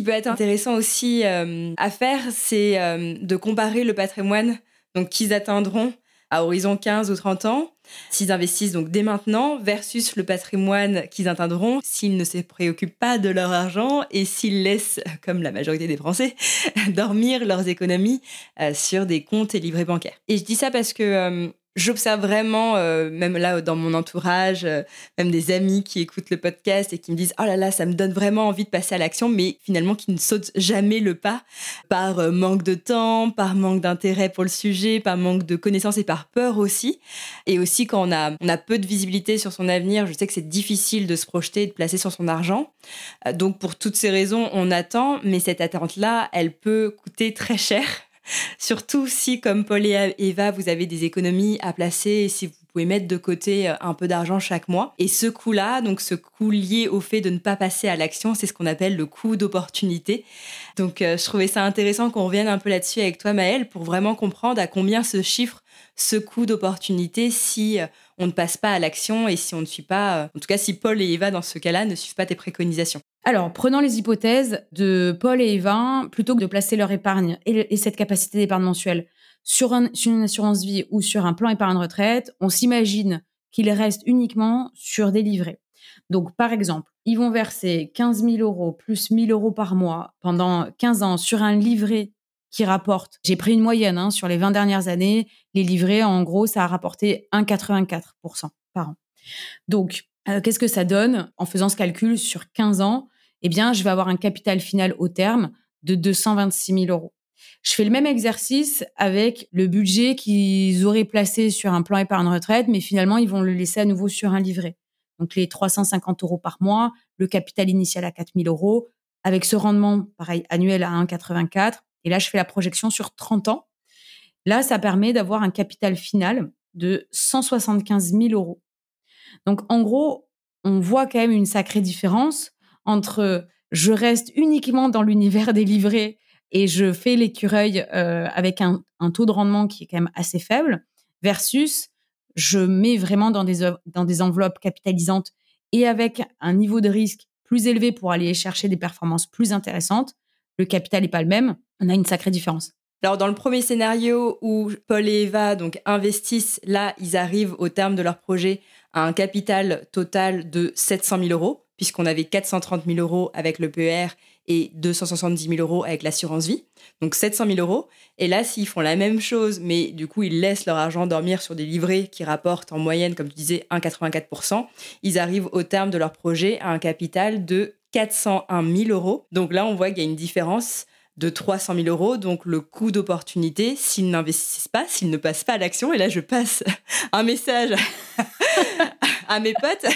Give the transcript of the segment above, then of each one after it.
Qui peut être intéressant aussi euh, à faire, c'est euh, de comparer le patrimoine qu'ils atteindront à horizon 15 ou 30 ans, s'ils investissent donc dès maintenant, versus le patrimoine qu'ils atteindront s'ils ne se préoccupent pas de leur argent et s'ils laissent, comme la majorité des Français, dormir leurs économies euh, sur des comptes et livrets bancaires. Et je dis ça parce que j'observe vraiment, euh, même là dans mon entourage, euh, même des amis qui écoutent le podcast et qui me disent Oh là là, ça me donne vraiment envie de passer à l'action, mais finalement qui ne sautent jamais le pas par euh, manque de temps, par manque d'intérêt pour le sujet, par manque de connaissances et par peur aussi. Et aussi, quand on a, on a peu de visibilité sur son avenir, je sais que c'est difficile de se projeter et de placer sur son argent. donc, pour toutes ces raisons, on attend, mais cette attente-là, elle peut coûter très cher Surtout si, comme Paul et Eva, vous avez des économies à placer et si vous pouvez mettre de côté euh, un peu d'argent chaque mois. Et ce coût-là, donc ce coût lié au fait de ne pas passer à l'action, c'est ce qu'on appelle le coût d'opportunité. Donc euh, je trouvais ça intéressant qu'on revienne un peu là-dessus avec toi, Maëlle, pour vraiment comprendre à combien se chiffre ce coût d'opportunité si euh, on ne passe pas à l'action et si on ne suit pas, en tout cas si Paul et Eva dans ce cas-là ne suivent pas tes préconisations. Alors, prenons les hypothèses de Paul et Eva, plutôt que de placer leur épargne et, cette capacité d'épargne mensuelle sur, une assurance vie ou sur un plan épargne retraite, on s'imagine qu'ils restent uniquement sur des livrets. Donc, par exemple, ils vont verser 15 000 euros plus 1 000 euros par mois pendant 15 ans sur un livret qui rapporte, j'ai pris une moyenne hein, sur les 20 dernières années, les livrets, en gros, ça a rapporté 1,84% par an. Donc, euh, qu'est-ce que ça donne en faisant ce calcul sur 15 ans? Eh bien, je vais avoir un capital final au terme de 226 000 euros. Je fais le même exercice avec le budget qu'ils auraient placé sur un plan épargne retraite, mais finalement, ils vont le laisser à nouveau sur un livret. Donc, les 350 euros par mois, le capital initial à 4 000 euros, avec ce rendement, pareil, annuel à 1,84. Et là, je fais la projection sur 30 ans. Là, ça permet d'avoir un capital final de 175 000 euros. Donc, en gros, on voit quand même une sacrée différence entre je reste uniquement dans l'univers des livrets et je fais l'écureuil euh, avec un, taux de rendement qui est quand même assez faible, versus je mets vraiment dans des, dans des enveloppes capitalisantes et avec un niveau de risque plus élevé pour aller chercher des performances plus intéressantes, le capital n'est pas le même, on a une sacrée différence. Alors dans le premier scénario où Paul et Eva donc investissent, là ils arrivent au terme de leur projet à un capital total de 700 000 euros, puisqu'on avait 430 000 euros avec le PER et 270 000 euros avec l'assurance vie. Donc 700 000 euros. Et là, s'ils font la même chose, mais du coup, ils laissent leur argent dormir sur des livrets qui rapportent en moyenne, comme tu disais, 1,84%, ils arrivent au terme de leur projet à un capital de 401 000 euros. Donc là, on voit qu'il y a une différence de 300 000 euros. Donc le coût d'opportunité, s'ils n'investissent pas, s'ils ne passent pas à l'action, et là je passe un message à mes potes,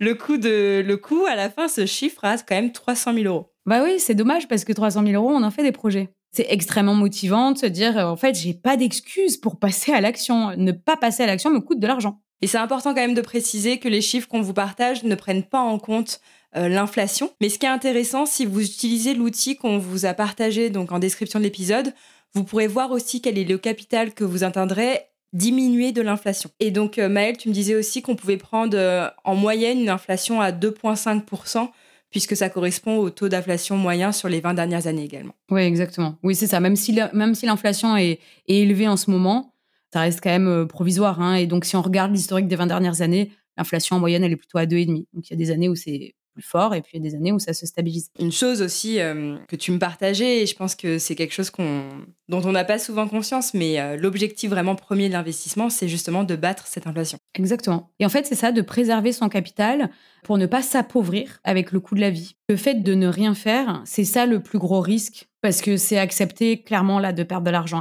le coût, de, le coût à la fin se chiffre à quand même 300 000 euros. Bah oui, c'est dommage parce que 300 000 euros, on en fait des projets. C'est extrêmement motivant de se dire, en fait, j'ai pas d'excuse pour passer à l'action. Ne pas passer à l'action me coûte de l'argent. Et c'est important quand même de préciser que les chiffres qu'on vous partage ne prennent pas en compte euh, l'inflation. Mais ce qui est intéressant, si vous utilisez l'outil qu'on vous a partagé donc en description de l'épisode, vous pourrez voir aussi quel est le capital que vous atteindrez diminuer de l'inflation. Et donc euh, Maëlle, tu me disais aussi qu'on pouvait prendre euh, en moyenne une inflation à 2,5% puisque ça correspond au taux d'inflation moyen sur les 20 dernières années également. Oui, exactement. Oui, c'est ça. Même si l'inflation est, élevée en ce moment, ça reste quand même provisoire. Hein. Et donc, si on regarde l'historique des 20 dernières années, l'inflation en moyenne, elle est plutôt à 2,5. Donc, il y a des années où c'est plus fort et puis il y a des années où ça se stabilise. Une chose aussi euh, que tu me partageais, et je pense que c'est quelque chose qu'on, dont on n'a pas souvent conscience, mais euh, l'objectif vraiment premier de l'investissement, c'est justement de battre cette inflation. Exactement. Et en fait, c'est ça, de préserver son capital pour ne pas s'appauvrir avec le coût de la vie. Le fait de ne rien faire, c'est ça le plus gros risque, parce que c'est accepté clairement là de perdre de l'argent.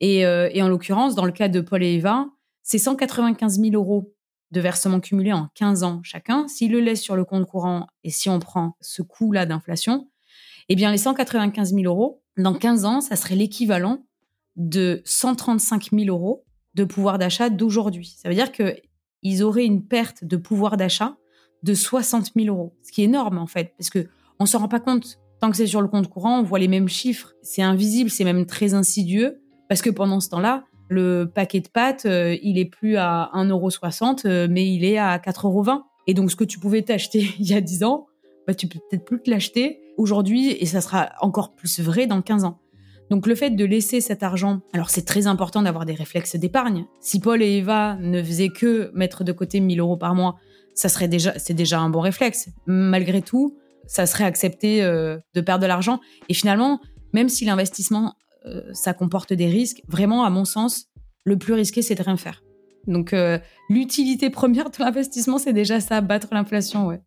Et, euh, et, en l'occurrence, dans le cas de Paul et Eva, c'est 195 000 euros de versement cumulé en 15 ans chacun. S'ils le laissent sur le compte courant et si on prend ce coût-là d'inflation, eh bien, les 195 000 euros, dans 15 ans, ça serait l'équivalent de 135 000 euros de pouvoir d'achat d'aujourd'hui. Ça veut dire qu'ils auraient une perte de pouvoir d'achat de 60 000 euros, ce qui est énorme en fait, parce que on s'en rend pas compte. Tant que c'est sur le compte courant, on voit les mêmes chiffres. C'est invisible, c'est même très insidieux, parce que pendant ce temps-là, le paquet de pâtes, euh, il est plus à 1,60€, euh, mais il est à 4,20€. Et donc, ce que tu pouvais t'acheter il y a 10 ans, bah, tu peux peut-être plus te l'acheter aujourd'hui, et ça sera encore plus vrai dans 15 ans. Donc le fait de laisser cet argent, alors c'est très important d'avoir des réflexes d'épargne. Si Paul et Eva ne faisaient que mettre de côté 1000 euros par mois, ça serait déjà, c'est déjà un bon réflexe. Malgré tout, ça serait accepté euh, de perdre de l'argent. Et finalement, même si l'investissement, ça comporte des risques, vraiment, à mon sens, le plus risqué, c'est de rien faire. Donc, euh, l'utilité première de l'investissement, c'est déjà ça, battre l'inflation, ouais.